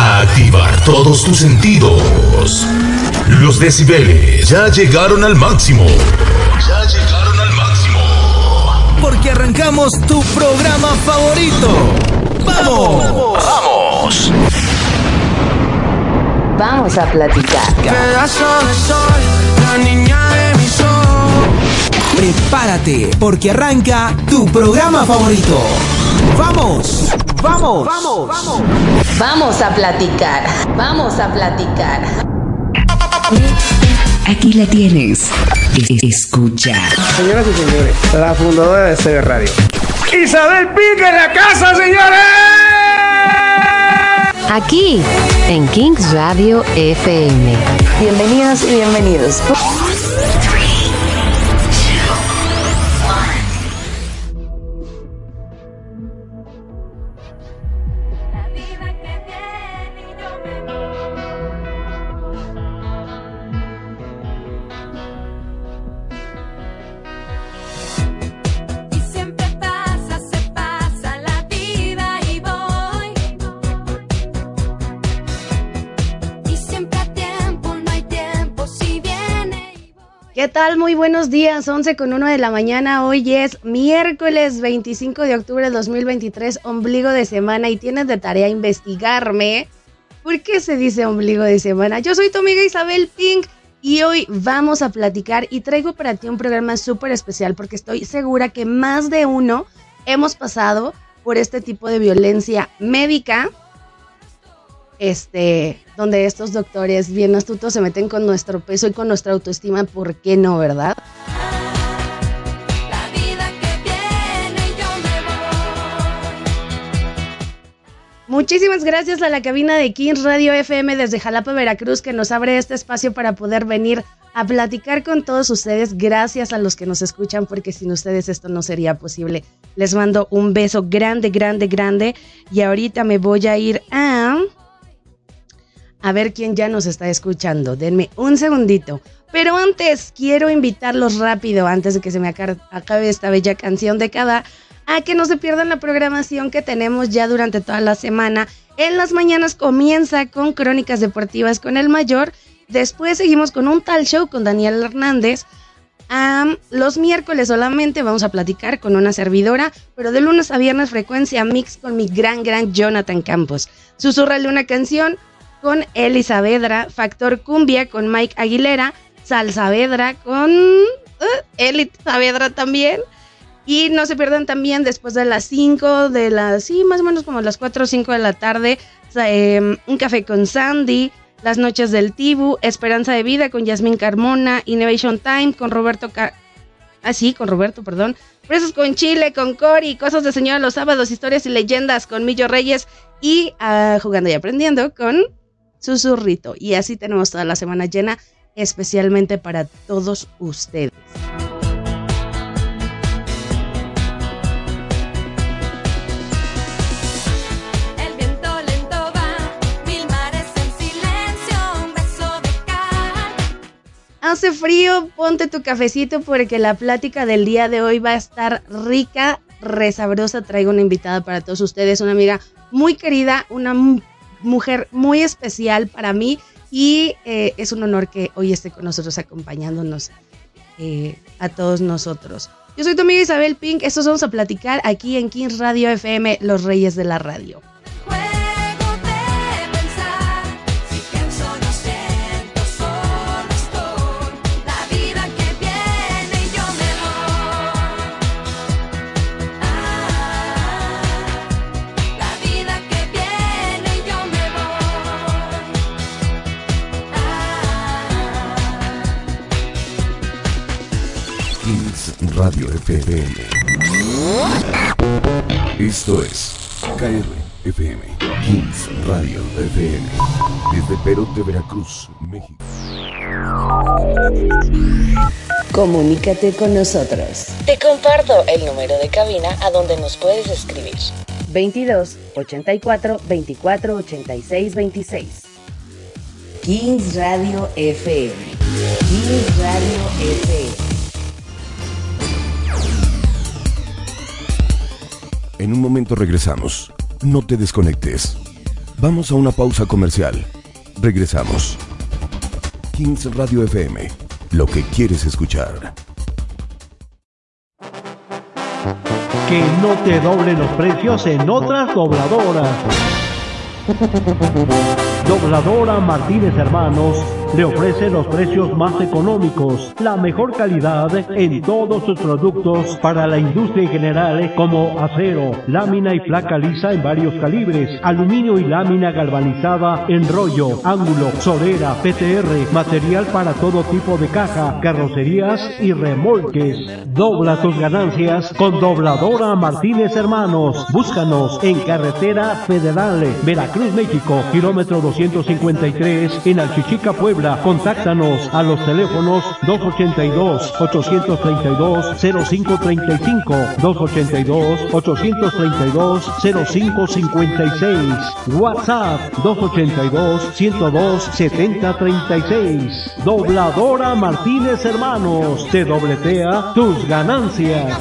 a activar todos tus sentidos. Los decibeles ya llegaron al máximo. Ya llegaron al máximo. Porque arrancamos tu programa favorito. ¡Vamos! ¡Vamos! Vamos a platicar. Pedazo de sol, la niña de mis ojos. Prepárate, porque arranca tu programa favorito. ¡Vamos! ¡Vamos! ¡Vamos! ¡Vamos! Vamos a platicar. Vamos a platicar. Aquí la tienes. Es- Escucha. Señoras y señores, la fundadora de CB Radio. Isabel Pique en la casa, señores. Aquí, en Kings Radio FM. Bienvenidos y bienvenidos. Buenos días, 11 con 1 de la mañana. Hoy es miércoles 25 de octubre del 2023, ombligo de semana, y tienes de tarea investigarme. ¿Por qué se dice ombligo de semana? Yo soy tu amiga Isabel Pink y hoy vamos a platicar y traigo para ti un programa súper especial porque estoy segura que más de uno hemos pasado por este tipo de violencia médica este, donde estos doctores bien astutos se meten con nuestro peso y con nuestra autoestima, ¿por qué no, verdad? La vida que viene, yo me voy. Muchísimas gracias a la cabina de Kings Radio FM desde Jalapa, Veracruz, que nos abre este espacio para poder venir a platicar con todos ustedes. Gracias a los que nos escuchan, porque sin ustedes esto no sería posible. Les mando un beso grande, grande, grande. Y ahorita me voy a ir a... A ver quién ya nos está escuchando. Denme un segundito. Pero antes quiero invitarlos rápido, antes de que se me acabe esta bella canción de cada, a que no se pierdan la programación que tenemos ya durante toda la semana. En las mañanas comienza con Crónicas Deportivas con el mayor. Después seguimos con un tal show con Daniel Hernández. Los miércoles solamente vamos a platicar con una servidora, pero de lunes a viernes frecuencia mix con mi gran, gran Jonathan Campos. Susurrale una canción con Eli Saavedra, Factor Cumbia con Mike Aguilera, Sal Saavedra con uh, Eli Saavedra también. Y no se pierdan también después de las 5, de las, sí, más o menos como las 4 o 5 de la tarde, em, un café con Sandy, las noches del Tibu, Esperanza de Vida con Yasmín Carmona, Innovation Time con Roberto Ah, sí, con Roberto, perdón. Presos con Chile, con Cori, Cosas de Señora los sábados, Historias y Leyendas con Millo Reyes y ah, Jugando y Aprendiendo con Susurrito. Y así tenemos toda la semana llena, especialmente para todos ustedes. El viento lento va, mil mares en silencio, un beso de cal. Hace frío, ponte tu cafecito porque la plática del día de hoy va a estar rica, resabrosa. Traigo una invitada para todos ustedes, una amiga muy querida, una mujer muy especial para mí y eh, es un honor que hoy esté con nosotros acompañándonos eh, a todos nosotros. Yo soy tu amiga Isabel Pink, estos vamos a platicar aquí en Kings Radio FM, Los Reyes de la Radio. Radio FM. Esto es KR FM. Kings Radio FM. Desde Perote, Veracruz, México. Comunícate con nosotros. Te comparto el número de cabina a donde nos puedes escribir. 22 84 24 86 26. Kings Radio FM. Kings Radio FM. En un momento regresamos. No te desconectes. Vamos a una pausa comercial. Regresamos. Kings Radio FM. Lo que quieres escuchar. Que no te doblen los precios en otras dobladoras. Dobladora Martínez Hermanos le ofrece los precios más económicos, la mejor calidad en todos sus productos para la industria en general como acero, lámina y placa lisa en varios calibres, aluminio y lámina galvanizada en rollo, ángulo, solera, PTR, material para todo tipo de caja, carrocerías y remolques. Dobla tus ganancias con Dobladora Martínez Hermanos. Búscanos en Carretera Federal, Veracruz, México, kilómetro 253 en Alchichica, Puebla. Contáctanos a los teléfonos 282-832-0535, 282-832-0556, WhatsApp 282-102-7036. Dobladora Martínez Hermanos, te dobletea tus ganancias.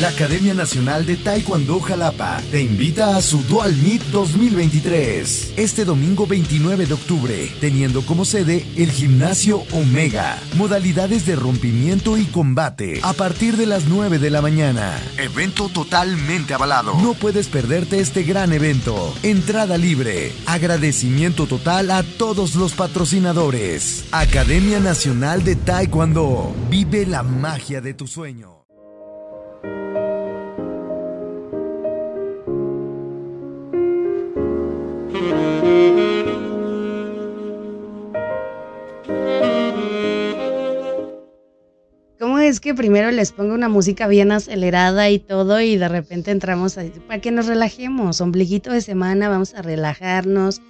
La Academia Nacional de Taekwondo Jalapa te invita a su Dual Meet 2023. Este domingo 29 de octubre, teniendo como sede el Gimnasio Omega. Modalidades de rompimiento y combate a partir de las 9 de la mañana. Evento totalmente avalado. No puedes perderte este gran evento. Entrada libre. Agradecimiento total a todos los patrocinadores. Academia Nacional de Taekwondo. Vive la magia de tu sueño. Es que primero les pongo una música bien acelerada y todo y de repente entramos a, para que nos relajemos? Ombliguito de semana, vamos a relajarnos,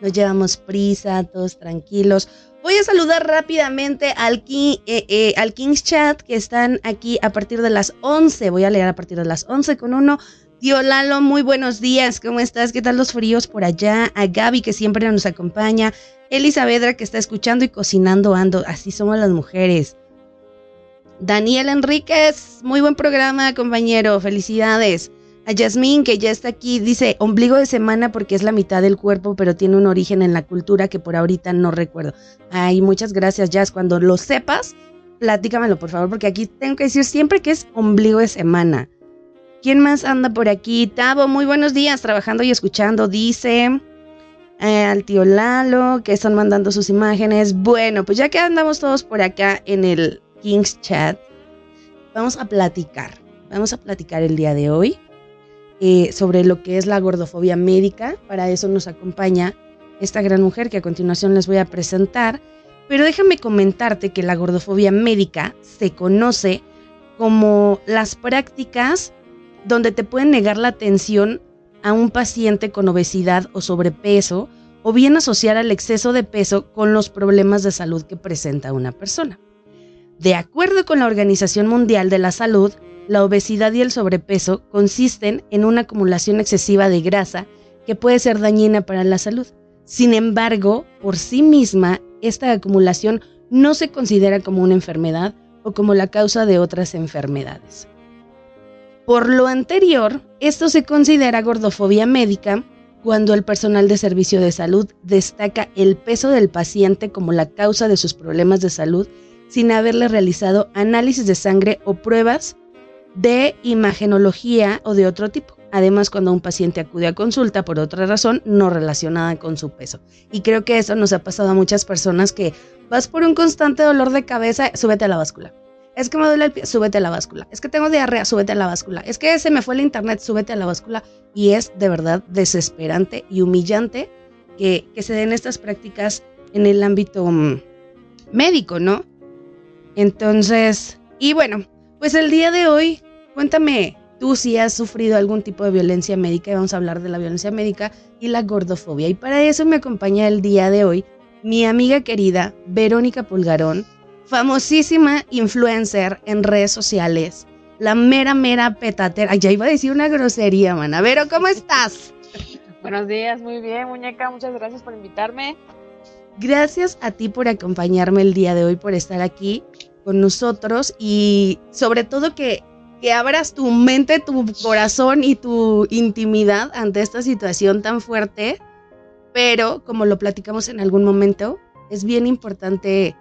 nos llevamos prisa, todos tranquilos. Voy a saludar rápidamente al, Ki- eh, eh, al King's Chat que están aquí a partir de las 11. Voy a leer a partir de las 11 con uno. Tío Lalo, muy buenos días. ¿Cómo estás? ¿Qué tal los fríos por allá? A Gaby que siempre nos acompaña. Elisavedra que está escuchando y cocinando ando. Así somos las mujeres. Daniel Enríquez, muy buen programa, compañero. Felicidades. A Yasmín, que ya está aquí, dice ombligo de semana porque es la mitad del cuerpo, pero tiene un origen en la cultura que por ahorita no recuerdo. Ay, muchas gracias, Jazz. Cuando lo sepas, platícamelo, por favor, porque aquí tengo que decir siempre que es ombligo de semana. ¿Quién más anda por aquí? Tavo, muy buenos días, trabajando y escuchando, dice. Eh, al tío Lalo, que están mandando sus imágenes. Bueno, pues ya que andamos todos por acá en el King's Chat, vamos a platicar. Vamos a platicar el día de hoy eh, sobre lo que es la gordofobia médica. Para eso nos acompaña esta gran mujer que a continuación les voy a presentar. Pero déjame comentarte que la gordofobia médica se conoce como las prácticas donde te pueden negar la atención a un paciente con obesidad o sobrepeso o bien asociar al exceso de peso con los problemas de salud que presenta una persona. De acuerdo con la Organización Mundial de la Salud, la obesidad y el sobrepeso consisten en una acumulación excesiva de grasa que puede ser dañina para la salud. Sin embargo, por sí misma, esta acumulación no se considera como una enfermedad o como la causa de otras enfermedades. Por lo anterior, esto se considera gordofobia médica cuando el personal de servicio de salud destaca el peso del paciente como la causa de sus problemas de salud sin haberle realizado análisis de sangre o pruebas de imagenología o de otro tipo. Además, cuando un paciente acude a consulta por otra razón no relacionada con su peso. Y creo que eso nos ha pasado a muchas personas que vas por un constante dolor de cabeza, súbete a la báscula. Es que me duele el pie, súbete a la báscula. Es que tengo diarrea, súbete a la báscula. Es que se me fue el internet, súbete a la báscula. Y es de verdad desesperante y humillante que, que se den estas prácticas en el ámbito mm, médico, ¿no? Entonces, y bueno, pues el día de hoy, cuéntame tú si has sufrido algún tipo de violencia médica y vamos a hablar de la violencia médica y la gordofobia. Y para eso me acompaña el día de hoy mi amiga querida Verónica Pulgarón, famosísima influencer en redes sociales, la mera, mera petatera. Ay, ya iba a decir una grosería, mana. Vero, ¿cómo estás? Buenos días, muy bien, muñeca, muchas gracias por invitarme. Gracias a ti por acompañarme el día de hoy, por estar aquí con nosotros y sobre todo que abras tu mente, tu corazón y tu intimidad ante esta situación tan fuerte, pero como lo platicamos en algún momento, es bien importante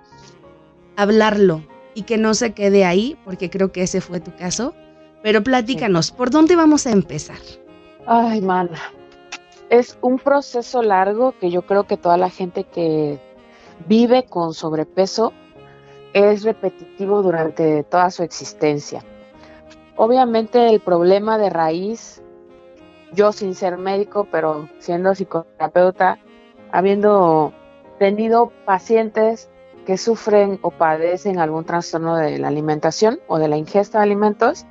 hablarlo y que no se quede ahí, porque creo que ese fue tu caso. Pero platícanos, ¿por dónde vamos a empezar? Ay, mana. Es un proceso largo que yo creo que toda la gente que vive con sobrepeso es repetitivo durante toda su existencia. Obviamente el problema de raíz, yo sin ser médico, pero siendo psicoterapeuta, habiendo tenido pacientes que sufren o padecen algún trastorno de la alimentación o de la ingesta de alimentos,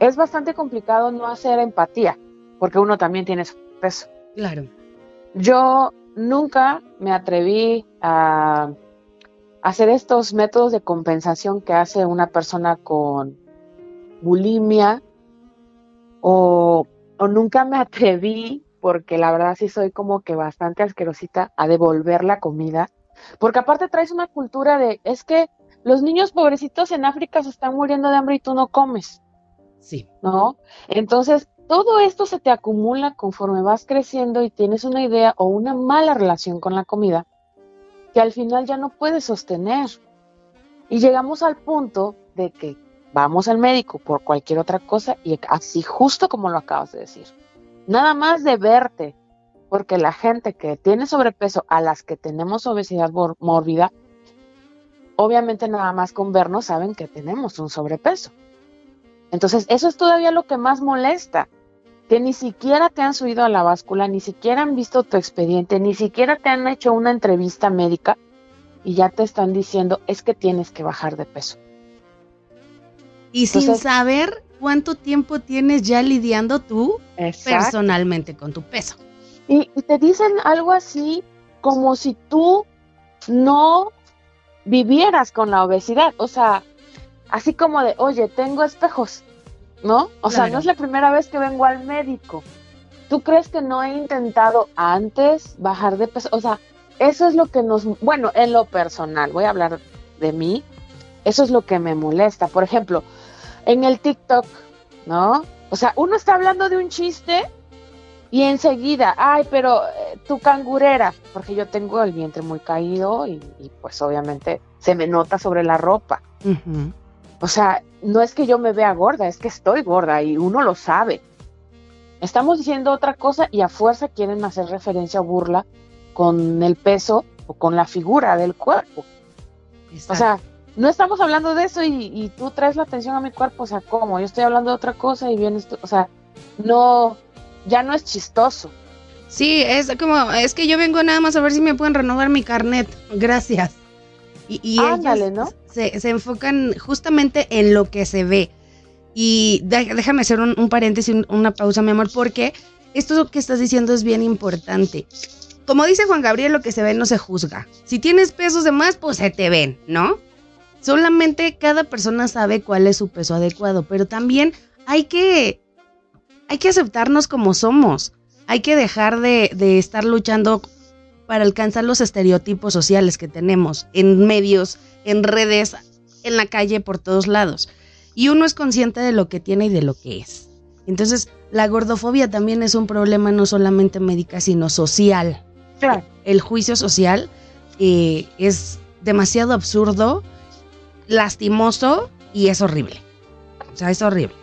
es bastante complicado no hacer empatía, porque uno también tiene su peso. Claro. Yo nunca me atreví a hacer estos métodos de compensación que hace una persona con bulimia o, o nunca me atreví, porque la verdad sí soy como que bastante asquerosita, a devolver la comida, porque aparte traes una cultura de, es que los niños pobrecitos en África se están muriendo de hambre y tú no comes. Sí. ¿No? Entonces, todo esto se te acumula conforme vas creciendo y tienes una idea o una mala relación con la comida que al final ya no puedes sostener. Y llegamos al punto de que vamos al médico por cualquier otra cosa y así justo como lo acabas de decir. Nada más de verte, porque la gente que tiene sobrepeso, a las que tenemos obesidad mórbida, obviamente nada más con vernos saben que tenemos un sobrepeso. Entonces, eso es todavía lo que más molesta, que ni siquiera te han subido a la báscula, ni siquiera han visto tu expediente, ni siquiera te han hecho una entrevista médica y ya te están diciendo es que tienes que bajar de peso. Y sin saber cuánto tiempo tienes ya lidiando tú Exacto. personalmente con tu peso. Y, y te dicen algo así como si tú no vivieras con la obesidad. O sea, así como de, oye, tengo espejos, ¿no? O sea, no es la primera vez que vengo al médico. ¿Tú crees que no he intentado antes bajar de peso? O sea, eso es lo que nos, bueno, en lo personal, voy a hablar de mí, eso es lo que me molesta. Por ejemplo, en el TikTok, ¿no? O sea, uno está hablando de un chiste y enseguida, ay, pero eh, tu cangurera, porque yo tengo el vientre muy caído y, y, pues obviamente se me nota sobre la ropa. O sea, no es que yo me vea gorda, es que estoy gorda y uno lo sabe. Estamos diciendo otra cosa y a fuerza quieren hacer referencia o burla con el peso o con la figura del cuerpo. O sea, no estamos hablando de eso y, y tú traes la atención a mi cuerpo, o sea, ¿cómo? Yo estoy hablando de otra cosa y vienes tú, o sea, no, ya no es chistoso. Sí, es como, es que yo vengo nada más a ver si me pueden renovar mi carnet. Gracias. Y, y Ándale, ellos ¿no? se, se enfocan justamente en lo que se ve. Y de- déjame hacer un, un paréntesis, un- una pausa, mi amor, porque esto que estás diciendo es bien importante. Como dice Juan Gabriel, lo que se ve no se juzga. Si tienes pesos de más, pues se te ven, ¿no? Solamente cada persona sabe cuál es su peso adecuado, pero también hay que, hay que aceptarnos como somos. Hay que dejar de, de estar luchando para alcanzar los estereotipos sociales que tenemos en medios, en redes, en la calle, por todos lados. Y uno es consciente de lo que tiene y de lo que es. Entonces, la gordofobia también es un problema no solamente médica, sino social. Claro. El juicio social eh, es demasiado absurdo, lastimoso y es horrible. O sea, es horrible.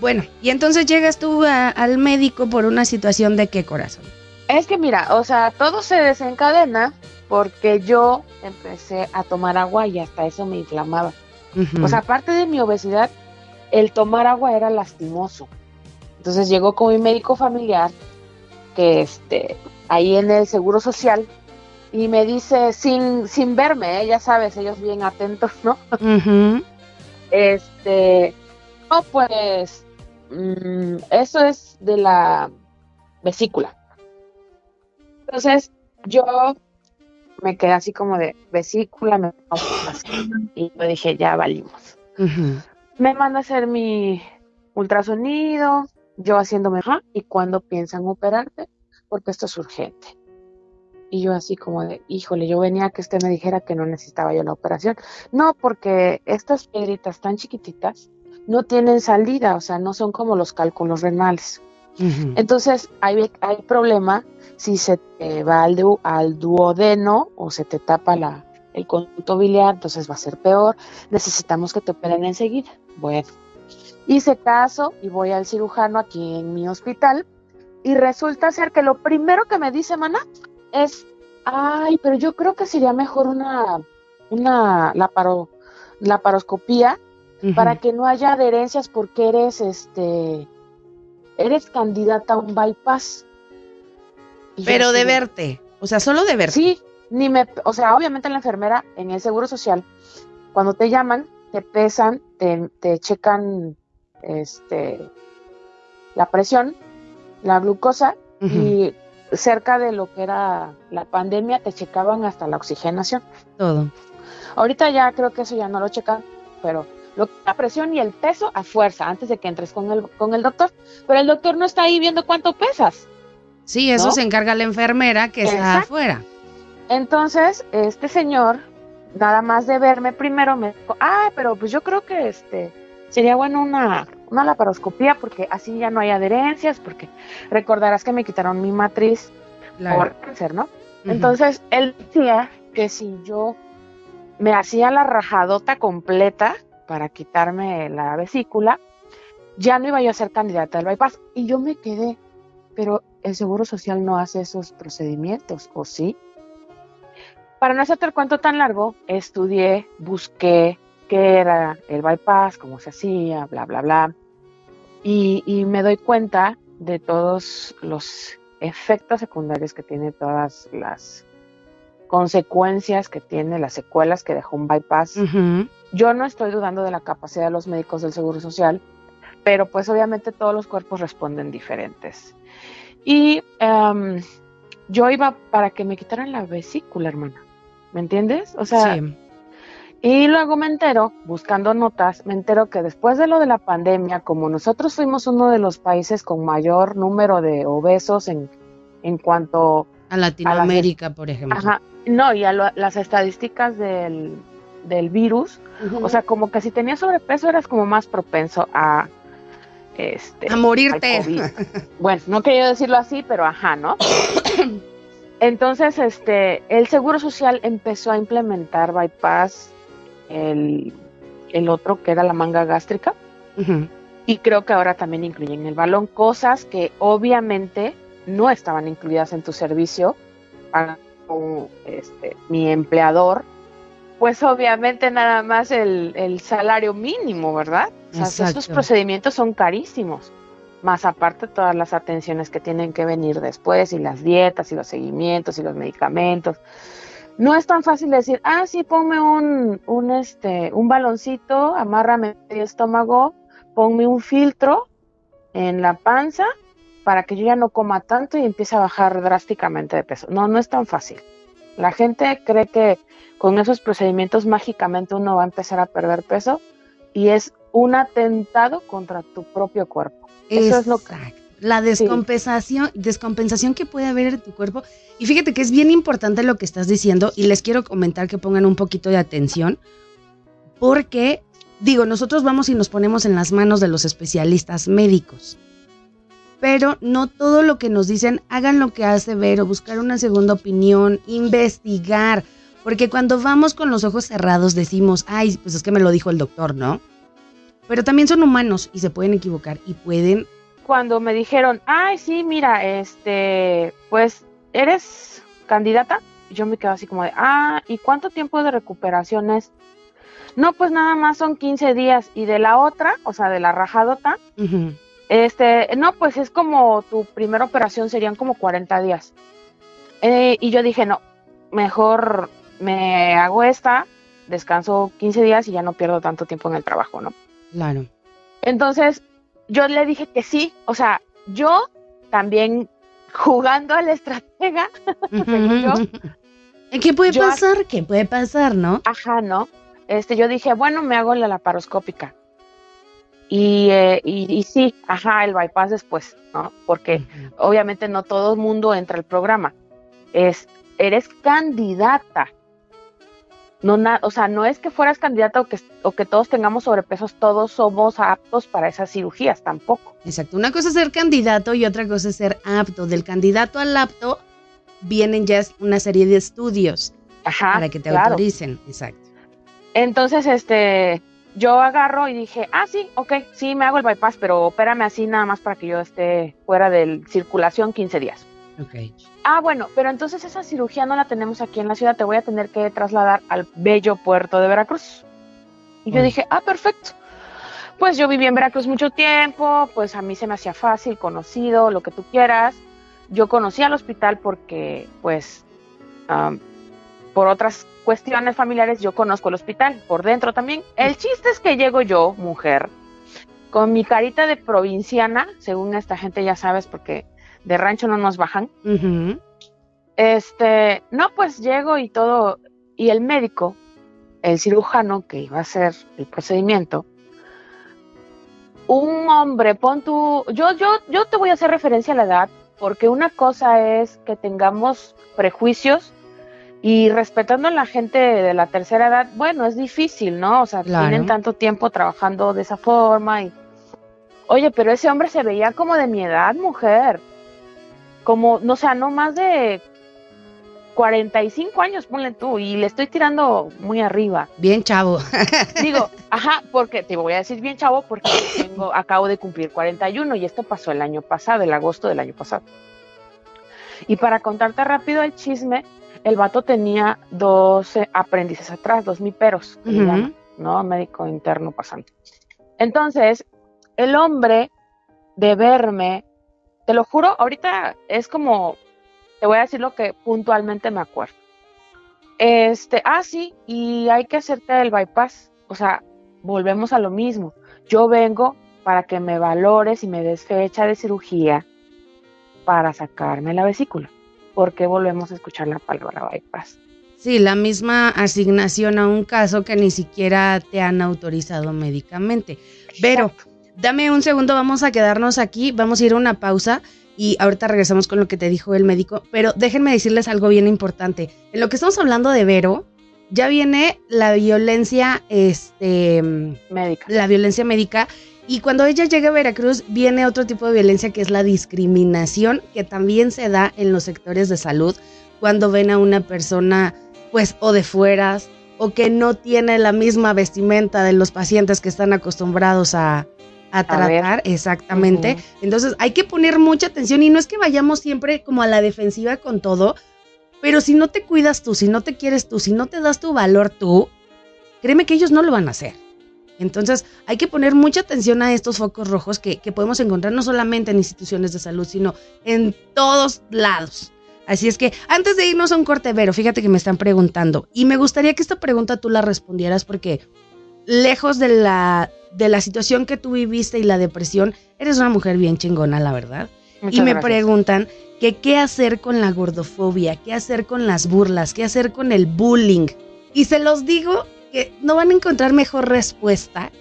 Bueno, y entonces llegas tú a- al médico por una situación de qué corazón. Es que mira, o sea, todo se desencadena porque yo empecé a tomar agua y hasta eso me inflamaba. Ujú. O sea, aparte de mi obesidad, el tomar agua era lastimoso. Entonces llegó con mi médico familiar, que este, ahí en el Seguro Social, y me dice, sin, sin verme, ¿eh? ya sabes, ellos bien atentos, ¿no? Este, no, pues, mm, eso es de la vesícula. Entonces, yo me quedé así como de vesícula, me y yo dije, ya valimos. Me manda a hacer mi ultrasonido, yo haciéndome, ajá, ¿y cuándo piensan operarte? Porque esto es urgente. Y yo así como de, híjole, yo venía a que usted me dijera que no necesitaba yo la operación. No, porque estas piedritas tan chiquititas no tienen salida, o sea, no son como los cálculos renales. Entonces, hay, hay problema si se te va al, du- al duodeno o se te tapa la, el conducto biliar, entonces va a ser peor. Necesitamos que te operen enseguida. Bueno, hice caso y voy al cirujano aquí en mi hospital y resulta ser que lo primero que me dice, mana, es, ay, pero yo creo que sería mejor una, una laparo- laparoscopía para que no haya adherencias porque eres, este, eres candidata a un bypass. Pero de verte. O sea, solo de verte. Sí, ni me, o sea, obviamente la enfermera en el seguro social, cuando te llaman, te pesan, te, te checan este la presión, la glucosa, y cerca de lo que era la pandemia te checaban hasta la oxigenación. Todo. Ahorita ya creo que eso ya no lo checan, pero lo, la presión y el peso a fuerza antes de que entres con el, con el doctor. Pero el doctor no está ahí viendo cuánto pesas. Sí, eso ¿No? se encarga la enfermera que está Exacto. afuera. Entonces, este señor, nada más de verme primero, me dijo, ah, pero pues yo creo que este sería bueno una, una laparoscopía porque así ya no hay adherencias, porque recordarás que me quitaron mi matriz Claro. por cáncer, ¿no? Entonces, él decía que si yo me hacía la rajadota completa para quitarme la vesícula, ya no iba yo a ser candidata al bypass. Y yo me quedé, pero el Seguro Social no hace esos procedimientos, ¿o sí? Para no hacerte el cuento tan largo, estudié, busqué qué era el bypass, cómo se hacía, bla, bla, bla. Y, y me doy cuenta de todos los efectos secundarios que tiene, todas las consecuencias que tiene, las secuelas que dejó un bypass. Yo no estoy dudando de la capacidad de los médicos del Seguro Social, pero pues obviamente todos los cuerpos responden diferentes. Y em, yo iba para que me quitaran la vesícula, hermana. ¿Me entiendes? O sea, Sí. y luego me entero, buscando notas, me entero que después de lo de la pandemia, como nosotros fuimos uno de los países con mayor número de obesos en, en cuanto A Latinoamérica, por ejemplo. Ajá, no, y a lo- las estadísticas del, del virus, o sea, como que si tenías sobrepeso eras como más propenso a este A morirte. bueno, no quería decirlo así, pero ajá, ¿no? Entonces, este, el Seguro Social empezó a implementar bypass, el, el otro que era la manga gástrica, y creo que ahora también incluyen el balón, cosas que obviamente no estaban incluidas en tu servicio para este, mi empleador, pues obviamente nada más el, el salario mínimo, ¿verdad? O sea, esos procedimientos son carísimos, más aparte todas las atenciones que tienen que venir después y las dietas y los seguimientos y los medicamentos. No es tan fácil decir, ah, sí, ponme un, un, este, un baloncito, amárrame el estómago, ponme un filtro en la panza para que yo ya no coma tanto y empiece a bajar drásticamente de peso. No, no es tan fácil. La gente cree que con esos procedimientos mágicamente uno va a empezar a perder peso y es un atentado contra tu propio cuerpo. Eso es lo que... La descompensación, descompensación que puede haber en tu cuerpo. Y fíjate que es bien importante lo que estás diciendo y les quiero comentar que pongan un poquito de atención porque, digo, nosotros vamos y nos ponemos en las manos de los especialistas médicos. Pero no todo lo que nos dicen, hagan lo que hace ver o buscar una segunda opinión, investigar. Porque cuando vamos con los ojos cerrados decimos, ay, pues es que me lo dijo el doctor, ¿no? Pero también son humanos y se pueden equivocar y pueden Cuando me dijeron, ay, sí, mira, este, pues, ¿eres candidata? Yo me quedo así como de, ah, ¿y cuánto tiempo de recuperación es? No, pues nada más son 15 días. Y de la otra, o sea, de la rajadota, este, no, pues es como tu primera operación serían como 40 días. Eh, y yo dije, no, mejor me hago esta, descanso 15 días y ya no pierdo tanto tiempo en el trabajo, ¿no? Claro. Entonces, yo le dije que sí, o sea, yo también jugando al estratega, según yo, ¿Qué puede Yo- pasar? ¿Qué puede pasar, no? Ajá, ¿no? Este, yo dije, bueno, me hago la laparoscópica. Y, eh, y, y sí, ajá, el bypass después, ¿no? Porque obviamente no todo el mundo entra al programa. Es, eres candidata. No, na- o sea, no es que fueras candidato o que, o que todos tengamos sobrepesos, todos somos aptos para esas cirugías, tampoco. Exacto. Una cosa es ser candidato y otra cosa es ser apto. Del candidato al apto vienen ya una serie de estudios Ajá, para que te claro. autoricen. Exacto. Entonces, este, yo agarro y dije, ah, sí, ok, sí, me hago el bypass, pero opérame así nada más para que yo esté fuera de circulación 15 días. Ah, bueno, pero entonces esa cirugía no la tenemos aquí en la ciudad, te voy a tener que trasladar al bello puerto de Veracruz. Y yo dije, ah, perfecto. Pues yo viví en Veracruz mucho tiempo, pues a mí se me hacía fácil, conocido, lo que tú quieras. Yo conocí al hospital porque, pues, am, por otras cuestiones familiares, yo conozco el hospital, por dentro también. El chiste es que llego yo, mujer, con mi carita de provinciana, según esta gente ya sabes, porque de rancho no nos bajan. Este, no, pues llego y todo, y el médico, el cirujano que iba a hacer el procedimiento, un hombre, pon tu, yo, yo, yo te voy a hacer referencia a la edad, porque una cosa es que tengamos prejuicios y respetando a la gente de la tercera edad, bueno, es difícil, ¿no? O sea, Claro. tienen tanto tiempo trabajando de esa forma y, oye, pero ese hombre se veía como de mi edad, mujer, como, no, o sea, no más de 45 años, ponle tú, y le estoy tirando muy arriba. Bien, chavo. Digo, ajá, porque te voy a decir bien chavo, porque tengo, acabo de cumplir 41 y esto pasó el año pasado, el agosto del año pasado. Y para contarte rápido el chisme, el vato tenía dos aprendices atrás, dos miperos, llaman, ¿no? Médico interno pasante. Entonces, el hombre de verme, te lo juro, ahorita es como, te voy a decir lo que puntualmente me acuerdo. Este, ah, sí, y hay que hacerte el bypass. O sea, volvemos a lo mismo. Yo vengo para que me valores y me des fecha de cirugía para sacarme la vesícula. Porque volvemos a escuchar la palabra bypass. Sí, la misma asignación a un caso que ni siquiera te han autorizado médicamente. Pero dame un segundo, vamos a quedarnos aquí, vamos a ir a una pausa y ahorita regresamos con lo que te dijo el médico. Pero déjenme decirles algo bien importante. En lo que estamos hablando de Vero, ya viene la violencia, este, médica. La violencia médica. Y cuando ella llega a Veracruz, viene otro tipo de violencia que es la discriminación, que también se da en los sectores de salud, cuando ven a una persona, pues, o de fueras, o que no tiene la misma vestimenta de los pacientes que están acostumbrados a, a tratar, exactamente. Entonces hay que poner mucha atención y no es que vayamos siempre como a la defensiva con todo, pero si no te cuidas tú, si no te quieres tú, si no te das tu valor tú, créeme que ellos no lo van a hacer. Entonces hay que poner mucha atención a estos focos rojos que, que podemos encontrar no solamente en instituciones de salud, sino en todos lados. Así es que antes de irnos a un corte, Vero, fíjate que me están preguntando y me gustaría que esta pregunta tú la respondieras porque lejos de la, de la situación que tú viviste y la depresión, eres una mujer bien chingona, la verdad. Muchas y me gracias. preguntan que qué hacer con la gordofobia, qué hacer con las burlas, qué hacer con el bullying. Y se los digo que no van a encontrar mejor respuesta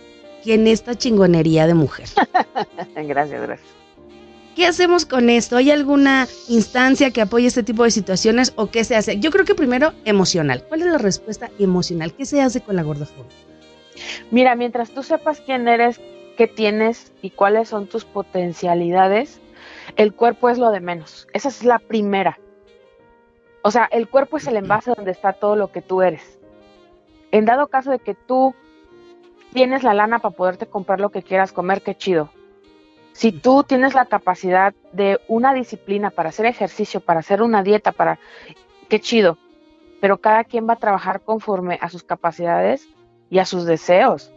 que en esta chingonería de mujer. gracias, gracias. ¿Qué hacemos con esto? ¿Hay alguna instancia que apoye este tipo de situaciones o qué se hace? Yo creo que primero emocional. ¿Cuál es la respuesta emocional? ¿Qué se hace con la gordofobia? Mira, mientras tú sepas quién eres, qué tienes y cuáles son tus potencialidades, el cuerpo es lo de menos. Esa es la primera. O sea, el cuerpo es el envase donde está todo lo que tú eres. En dado caso de que tú tienes la lana para poderte comprar lo que quieras comer, qué chido. Si tú tienes la capacidad de una disciplina para hacer ejercicio, para hacer una dieta, para qué chido. Pero cada quien va a trabajar conforme a sus capacidades y a sus deseos.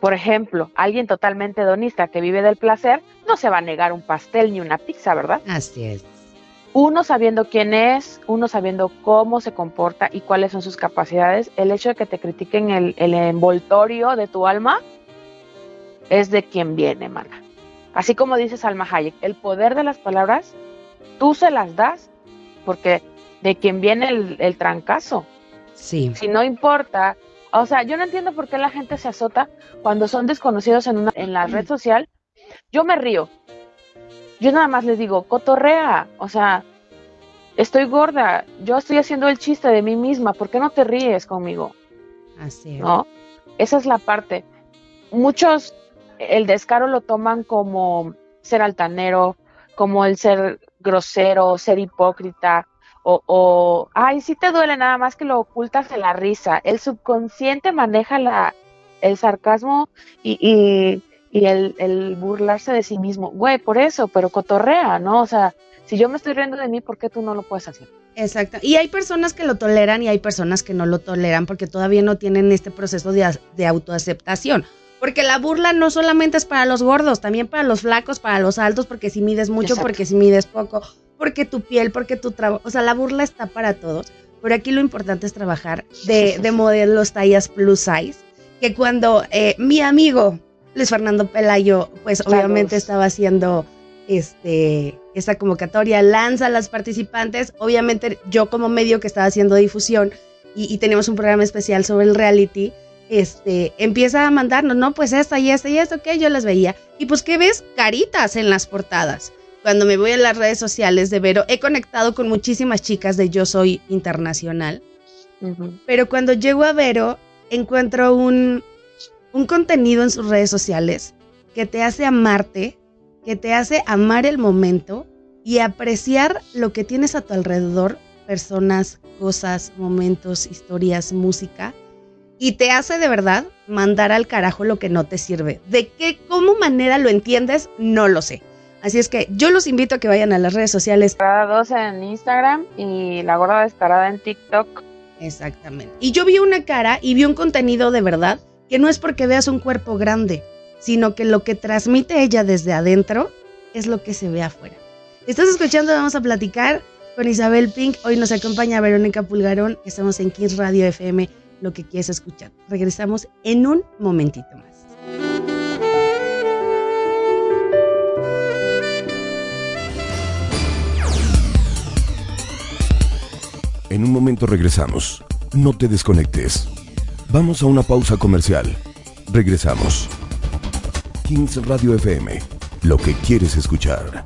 Por ejemplo, alguien totalmente hedonista que vive del placer no se va a negar un pastel ni una pizza, ¿verdad? Así es. Uno sabiendo quién es, uno sabiendo cómo se comporta y cuáles son sus capacidades, el hecho de que te critiquen el, el envoltorio de tu alma es de quien viene, mana. Así como dice Salma Hayek, el poder de las palabras, tú se las das porque de quien viene el, el trancazo. Sí. Si no importa, o sea, yo no entiendo por qué la gente se azota cuando son desconocidos en, una, en la red social. Yo me río. Yo nada más les digo, cotorrea. O sea, estoy gorda, yo estoy haciendo el chiste de mí misma, ¿por qué no te ríes conmigo? Así es. ¿No? Esa es la parte. Muchos el descaro lo toman como ser altanero, como el ser grosero, ser hipócrita, o, o, ay, sí te duele nada más que lo ocultas en la risa. El subconsciente maneja la, el sarcasmo y, y, y el, el burlarse de sí mismo. Güey, por eso, pero cotorrea, ¿no? O sea, si yo me estoy riendo de mí, ¿por qué tú no lo puedes hacer? Exacto. Y hay personas que lo toleran y hay personas que no lo toleran porque todavía no tienen este proceso de, autoaceptación. Porque la burla no solamente es para los gordos, también para los flacos, para los altos, porque si mides mucho, Exacto. porque si mides poco, porque tu piel, porque tu trabajo. O sea, la burla está para todos. Pero aquí lo importante es trabajar de, de modelos tallas plus size. Que cuando eh, mi amigo Luis Fernando Pelayo, pues obviamente estaba haciendo este, esta convocatoria, lanza a las participantes. Obviamente yo como medio que estaba haciendo difusión y, y teníamos un programa especial sobre el reality, este, empieza a mandarnos, no, pues esta y esta y esta, ok, yo las veía. Y pues, ¿qué ves? Caritas en las portadas. Cuando me voy a las redes sociales de Vero, he conectado con muchísimas chicas de Yo Soy Internacional, pero cuando llego a Vero, encuentro un, un contenido en sus redes sociales que te hace amarte, que te hace amar el momento y apreciar lo que tienes a tu alrededor, personas, cosas, momentos, historias, música, y te hace de verdad mandar al carajo lo que no te sirve. De qué, cómo manera lo entiendes, no lo sé. Así es que yo los invito a que vayan a las redes sociales. Descarada 2 en Instagram y la gorda descarada en TikTok. Exactamente. Y yo vi una cara y vi un contenido de verdad que no es porque veas un cuerpo grande, sino que lo que transmite ella desde adentro es lo que se ve afuera. Estás escuchando, vamos a platicar con Isabel Pink. Hoy nos acompaña Verónica Pulgarón. Estamos en Kiss Radio FM, lo que quieres escuchar. Regresamos en un momentito más. En un momento regresamos. No te desconectes. Vamos a una pausa comercial. Regresamos. Kings Radio FM. Lo que quieres escuchar.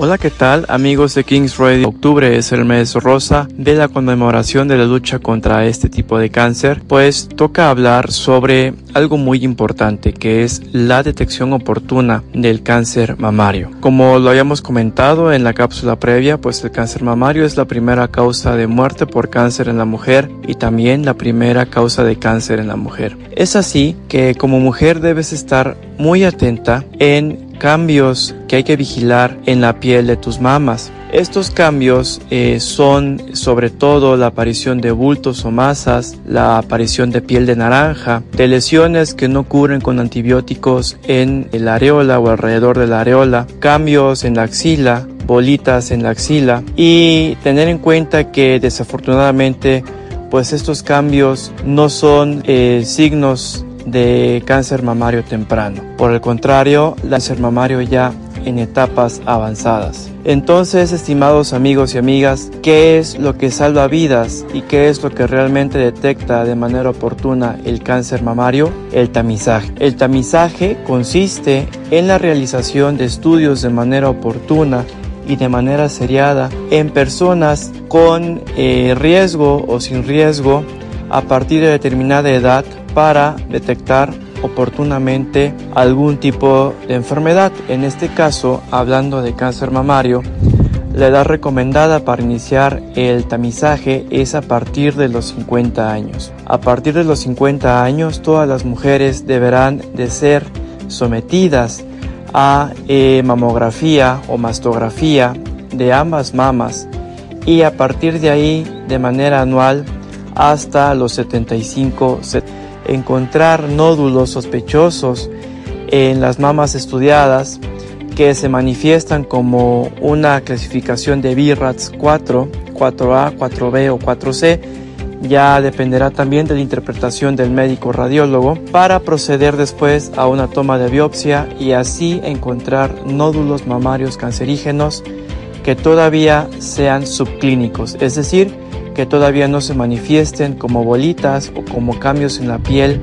Hola, ¿qué tal amigos de Kings Radio? Octubre es el mes rosa de la conmemoración de la lucha contra este tipo de cáncer, pues toca hablar sobre algo muy importante que es la detección oportuna del cáncer mamario. Como lo habíamos comentado en la cápsula previa, pues el cáncer mamario es la primera causa de muerte por cáncer en la mujer y también la primera causa de cáncer en la mujer. Es así que como mujer debes estar muy atenta en cambios que hay que vigilar en la piel de tus mamas. Estos cambios eh, son sobre todo la aparición de bultos o masas, la aparición de piel de naranja, de lesiones que no cubren con antibióticos en la areola o alrededor de la areola, cambios en la axila, bolitas en la axila y tener en cuenta que desafortunadamente pues estos cambios no son eh, signos de cáncer mamario temprano. Por el contrario, el cáncer mamario ya en etapas avanzadas. Entonces, estimados amigos y amigas, ¿qué es lo que salva vidas y qué es lo que realmente detecta de manera oportuna el cáncer mamario? El tamizaje. El tamizaje consiste en la realización de estudios de manera oportuna y de manera seriada en personas con eh, riesgo o sin riesgo a partir de determinada edad para detectar oportunamente algún tipo de enfermedad. En este caso, hablando de cáncer mamario, la edad recomendada para iniciar el tamizaje es a partir de los 50 años. A partir de los 50 años, todas las mujeres deberán de ser sometidas a eh, mamografía o mastografía de ambas mamas y a partir de ahí de manera anual hasta los 75 encontrar nódulos sospechosos en las mamas estudiadas que se manifiestan como una clasificación de BRATS 4, 4A, 4B o 4C, ya dependerá también de la interpretación del médico radiólogo para proceder después a una toma de biopsia y así encontrar nódulos mamarios cancerígenos que todavía sean subclínicos, es decir, que todavía no se manifiesten como bolitas o como cambios en la piel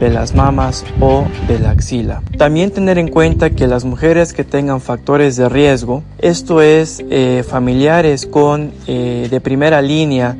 de las mamas o de la axila. También tener en cuenta que las mujeres que tengan factores de riesgo, esto es eh, familiares con eh, de primera línea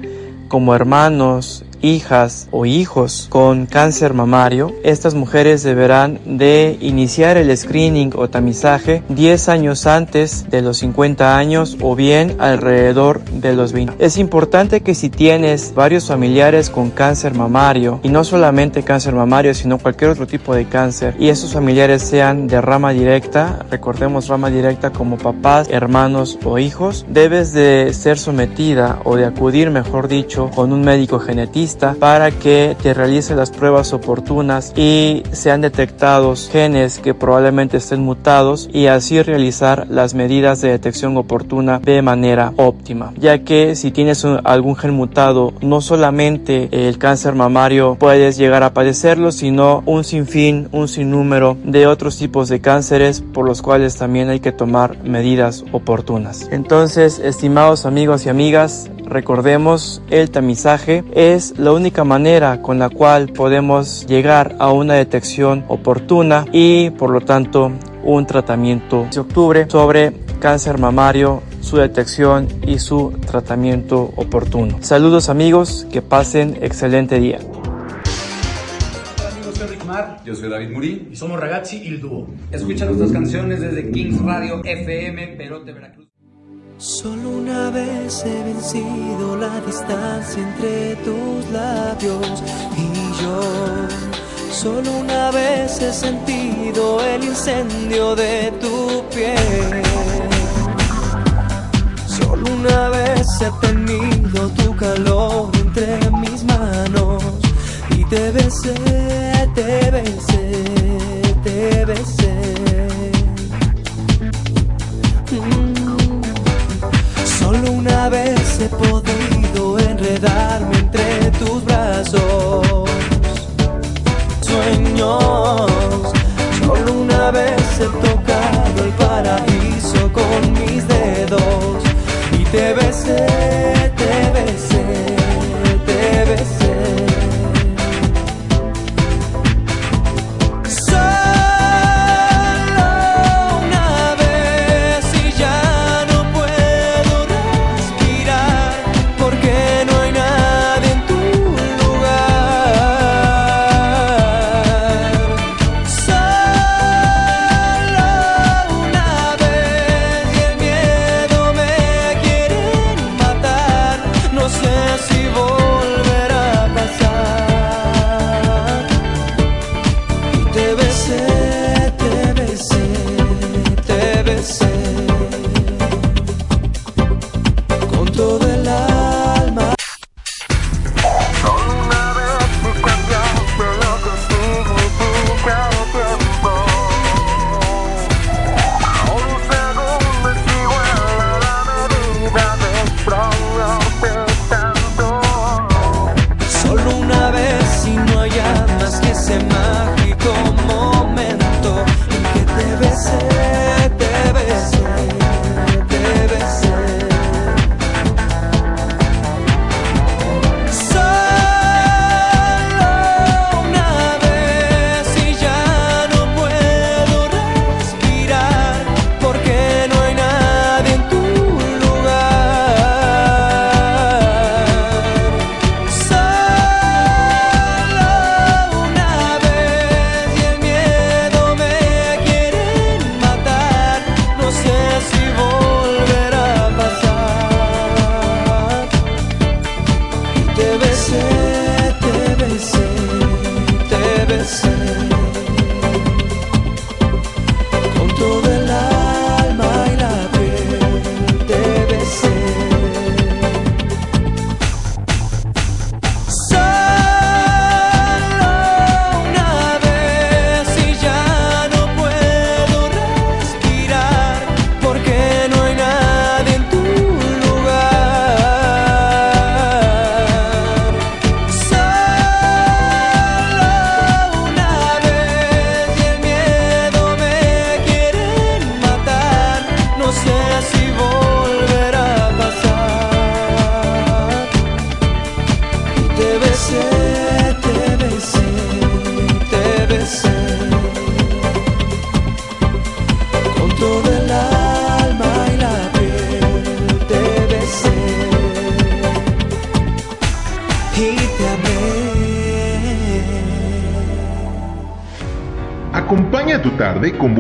como hermanos, hijas o hijos con cáncer mamario, estas mujeres deberán de iniciar el screening o tamizaje 10 años antes de los 50 años o bien alrededor de los 20. Es importante que si tienes varios familiares con cáncer mamario y no solamente cáncer mamario sino cualquier otro tipo de cáncer y esos familiares sean de rama directa, recordemos rama directa como papás, hermanos o hijos, debes de ser sometida o de acudir mejor dicho con un médico genetista para que te realice las pruebas oportunas y sean detectados genes que probablemente estén mutados y así realizar las medidas de detección oportuna de manera óptima, ya que si tienes algún gen mutado, no solamente el cáncer mamario puedes llegar a padecerlo, sino un sinfín, un sinnúmero de otros tipos de cánceres por los cuales también hay que tomar medidas oportunas. Entonces, estimados amigos y amigas, recordemos el tamizaje es la única manera con la cual podemos llegar a una detección oportuna y por lo tanto un tratamiento de octubre sobre cáncer mamario su detección y su tratamiento oportuno. Saludos amigos, que pasen excelente día. Hola amigos, soy Rick Mar. Yo soy David Muri. Y somos Ragazzi Il Duo. Escucha nuestras canciones desde Kings Radio FM, Perote, Veracruz. Solo una vez he vencido la distancia entre tus labios y yo. Solo una vez he sentido el incendio de tu piel. Solo una vez he tenido tu calor entre mis manos y te besé, te besé, te besé. Mm. Solo una vez he podido enredarme entre tus brazos. Sueños, solo una vez he tocado el paraíso con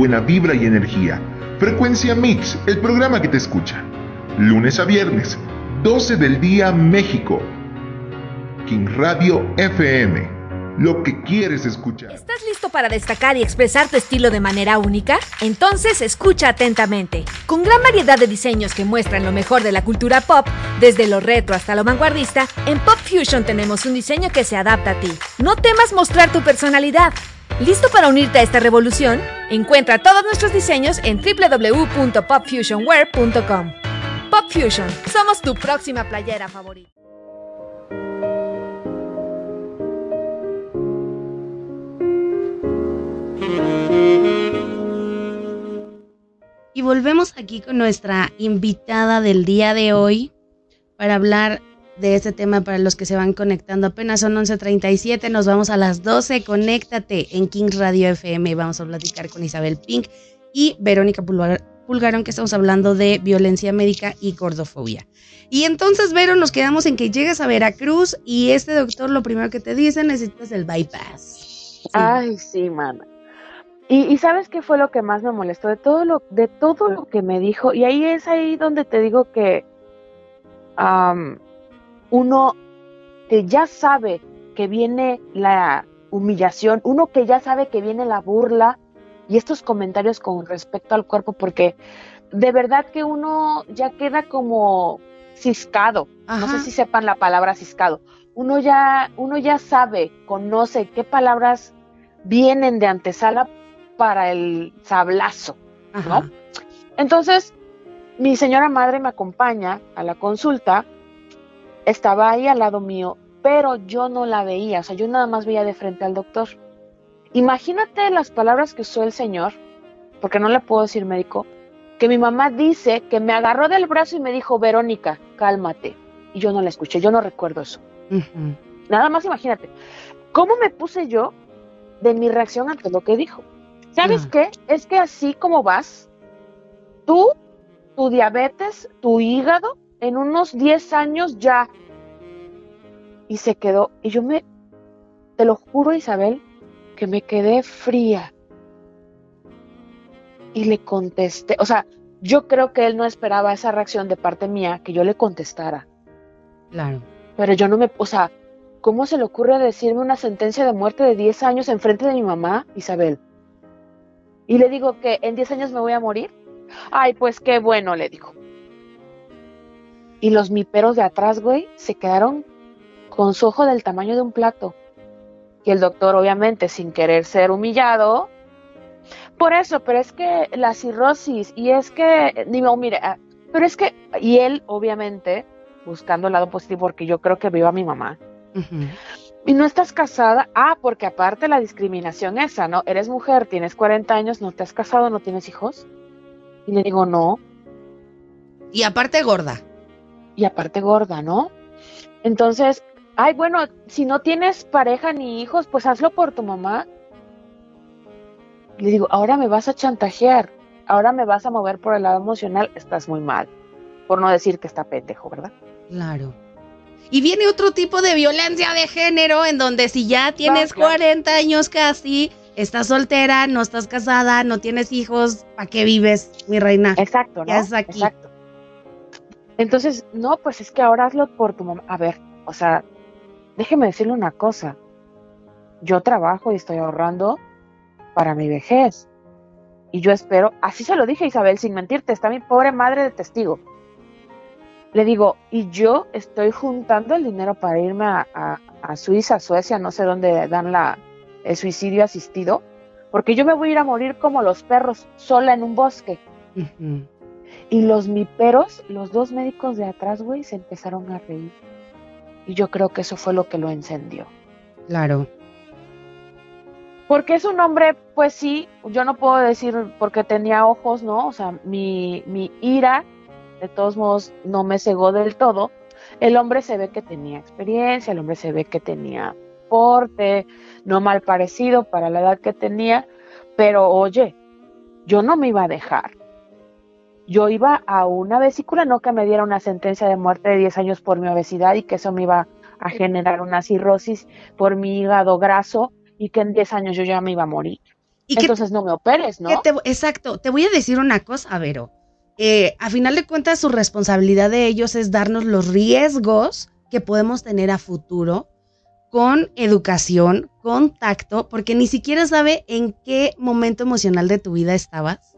buena vibra y energía. Frecuencia Mix, el programa que te escucha. Lunes a viernes, 12 del día México. King Radio FM, lo que quieres escuchar. ¿Estás listo para destacar y expresar tu estilo de manera única? Entonces escucha atentamente. Con gran variedad de diseños que muestran lo mejor de la cultura pop, desde lo retro hasta lo vanguardista, en Pop Fusion tenemos un diseño que se adapta a ti. No temas mostrar tu personalidad. ¿Listo para unirte a esta revolución? Encuentra todos nuestros diseños en www.popfusionwear.com. Pop Fusion, somos tu próxima playera favorita. Y volvemos aquí con nuestra invitada del día de hoy para hablar de este tema para los que se van conectando. Apenas son 11.37, nos vamos a las 12. Conéctate en Kings Radio FM. Vamos a platicar con Isabel Pink y Verónica Pulgar- Pulgarón, que estamos hablando de violencia médica y gordofobia. Y entonces, Vero, nos quedamos en que llegas a Veracruz y este doctor lo primero que te dice, necesitas el bypass. Ay, sí, mana. Y, sabes qué fue lo que más me molestó de todo lo, de todo lo que me dijo, y ahí es ahí donde te digo que uno que ya sabe que viene la humillación, uno que ya sabe que viene la burla y estos comentarios con respecto al cuerpo, porque de verdad que uno ya queda como ciscado. No sé si sepan la palabra ciscado. Uno ya, uno ya sabe, conoce qué palabras vienen de antesala para el sablazo, ¿no? Entonces, mi señora madre me acompaña a la consulta, estaba ahí al lado mío, pero yo no la veía, o sea, yo nada más veía de frente al doctor. Imagínate las palabras que usó el señor, porque no le puedo decir médico, que mi mamá dice que me agarró del brazo y me dijo, Verónica, cálmate. Y yo no la escuché, yo no recuerdo eso. Nada más imagínate. ¿Cómo me puse yo de mi reacción ante lo que dijo? ¿Sabes qué? Es que así como vas, tú, tu diabetes, tu hígado, en unos 10 años ya. Y se quedó. Y yo me, te lo juro, Isabel, que me quedé fría. Y le contesté, o sea, yo creo que él no esperaba esa reacción de parte mía, que yo le contestara. Claro. Pero yo no me, o sea, ¿cómo se le ocurre decirme una sentencia de muerte de 10 años en frente de mi mamá, Isabel? Y le digo que en 10 años me voy a morir. Ay, pues qué bueno, le digo. Y los miperos de atrás, güey, se quedaron con su ojo del tamaño de un plato. Y el doctor, obviamente, sin querer ser humillado, por eso, pero es que la cirrosis, y es que, digo, mire, ah, pero es que, y él, obviamente, buscando el lado positivo, porque yo creo que vio a mi mamá, y no estás casada, ah, porque aparte la discriminación esa, ¿no? Eres mujer, tienes 40 años, no te has casado, no tienes hijos. Y le digo, no. Y aparte gorda. Y aparte gorda, ¿no? Entonces, ay, bueno, si no tienes pareja ni hijos, pues hazlo por tu mamá. Le digo, ahora me vas a chantajear, ahora me vas a mover por el lado emocional, estás muy mal. Por no decir que está pendejo, ¿verdad? Claro. Y viene otro tipo de violencia de género en donde si ya tienes claro. 40 años casi, estás soltera, no estás casada, no tienes hijos, ¿para qué vives, mi reina? Exacto, ¿no? Ya es aquí. Exacto. Entonces, no, pues es que ahora hazlo por tu mamá. A ver, o sea, déjeme decirle una cosa. Yo trabajo y estoy ahorrando para mi vejez. Y yo espero, así se lo dije a Isabel, sin mentirte, está mi pobre madre de testigo. Le digo, y yo estoy juntando el dinero para irme a, a- a Suiza, Suecia, no sé dónde dan la, el suicidio asistido, porque yo me voy a ir a morir como los perros, sola en un bosque. Y los miperos, los dos médicos de atrás, güey, se empezaron a reír. Y yo creo que eso fue lo que lo encendió. Claro. Porque es un hombre, pues sí, yo no puedo decir porque tenía ojos, ¿no? O sea, mi, mi ira, de todos modos, no me cegó del todo. El hombre se ve que tenía experiencia, el hombre se ve que tenía porte, no mal parecido para la edad que tenía, pero oye, yo no me iba a dejar. Yo iba a una vesícula, no que me diera una sentencia de muerte de 10 años por mi obesidad y que eso me iba a generar una cirrosis por mi hígado graso y que en 10 años yo ya me iba a morir. Y que- Entonces no me operes, ¿no? te- exacto, te voy a decir una cosa, Vero. Eh, a final de cuentas, su responsabilidad de ellos es darnos los riesgos que podemos tener a futuro con educación, con tacto, porque ni siquiera sabe en qué momento emocional de tu vida estabas.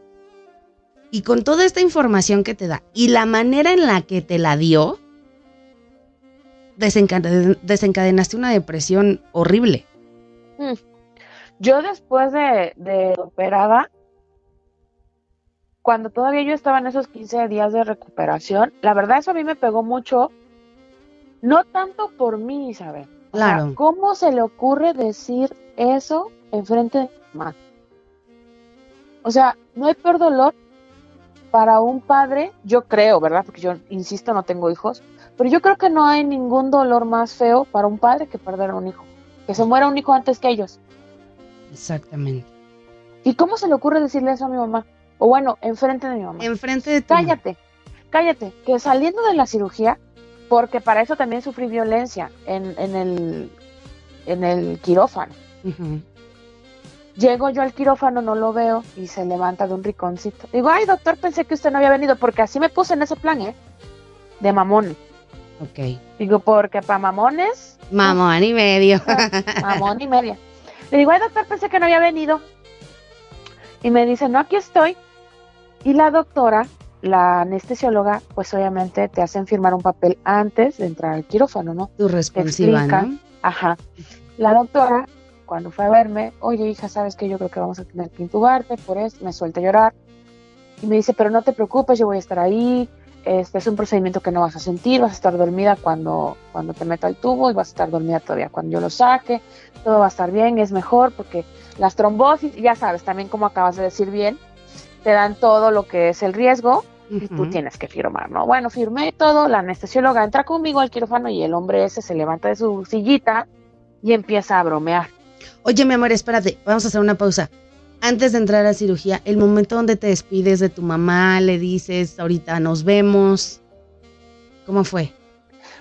Y con toda esta información que te da y la manera en la que te la dio, desencaden- desencadenaste una depresión horrible. Mm. Yo después de, de operada, cuando todavía yo estaba en esos 15 días de recuperación, la verdad eso a mí me pegó mucho, no tanto por mí, Isabel. O sea, Claro. ¿Cómo se le ocurre decir eso enfrente de mi mamá? O sea, no hay peor dolor para un padre, yo creo, ¿verdad? Porque yo, insisto, no tengo hijos, pero yo creo que no hay ningún dolor más feo para un padre que perder a un hijo, que se muera un hijo antes que ellos. Exactamente. ¿Y cómo se le ocurre decirle eso a mi mamá? O bueno, enfrente de mi mamá. Enfrente de tu Cállate, cállate, que saliendo de la cirugía, porque para eso también sufrí violencia en, en el, en el quirófano. Ujú. Llego yo al quirófano, no lo veo y se levanta de un riconcito. Digo, ay doctor, pensé que usted no había venido, porque así me puse en ese plan, ¿eh? De mamón. Ok. Digo, porque para mamones, Mamón y medio. mamón y media. Le digo, ay doctor, pensé que no había venido. Y me dice, no, aquí estoy. Y la doctora, la anestesióloga, pues obviamente te hacen firmar un papel antes de entrar al quirófano, ¿no? Tu Te responsiva. Ajá. La doctora, cuando fue a verme, oye hija, sabes que yo creo que vamos a tener que intubarte, por eso me suelta a llorar. Y me dice, pero no te preocupes, yo voy a estar ahí. Este es un procedimiento que no vas a sentir, vas a estar dormida cuando, cuando te meta el tubo y vas a estar dormida todavía cuando yo lo saque. Todo va a estar bien, es mejor porque las trombosis, ya sabes, también como acabas de decir bien, te dan todo lo que es el riesgo y tú tienes que firmar, ¿no? Bueno, firmé todo, la anestesióloga entra conmigo al quirófano y el hombre ese se levanta de su sillita y empieza a bromear. Oye, mi amor, espérate, vamos a hacer una pausa. Antes de entrar a cirugía, el momento donde te despides de tu mamá, le dices, ahorita nos vemos. ¿Cómo fue?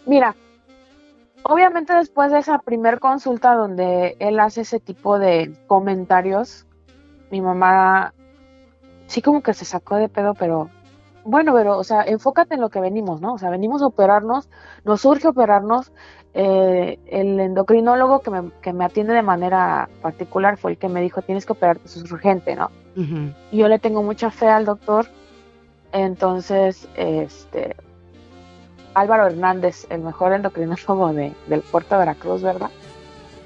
Mira, obviamente después de esa primer consulta donde él hace ese tipo de comentarios, mi mamá sí como que se sacó de pedo, pero bueno, pero, o sea, enfócate en lo que venimos, ¿no? O sea, venimos a operarnos, nos urge operarnos. Eh, el endocrinólogo que me, que me atiende de manera particular fue el que me dijo, tienes que operarte, eso es urgente, ¿no? Y yo le tengo mucha fe al doctor. Entonces, este Álvaro Hernández, el mejor endocrinólogo de, del puerto de Veracruz, ¿verdad?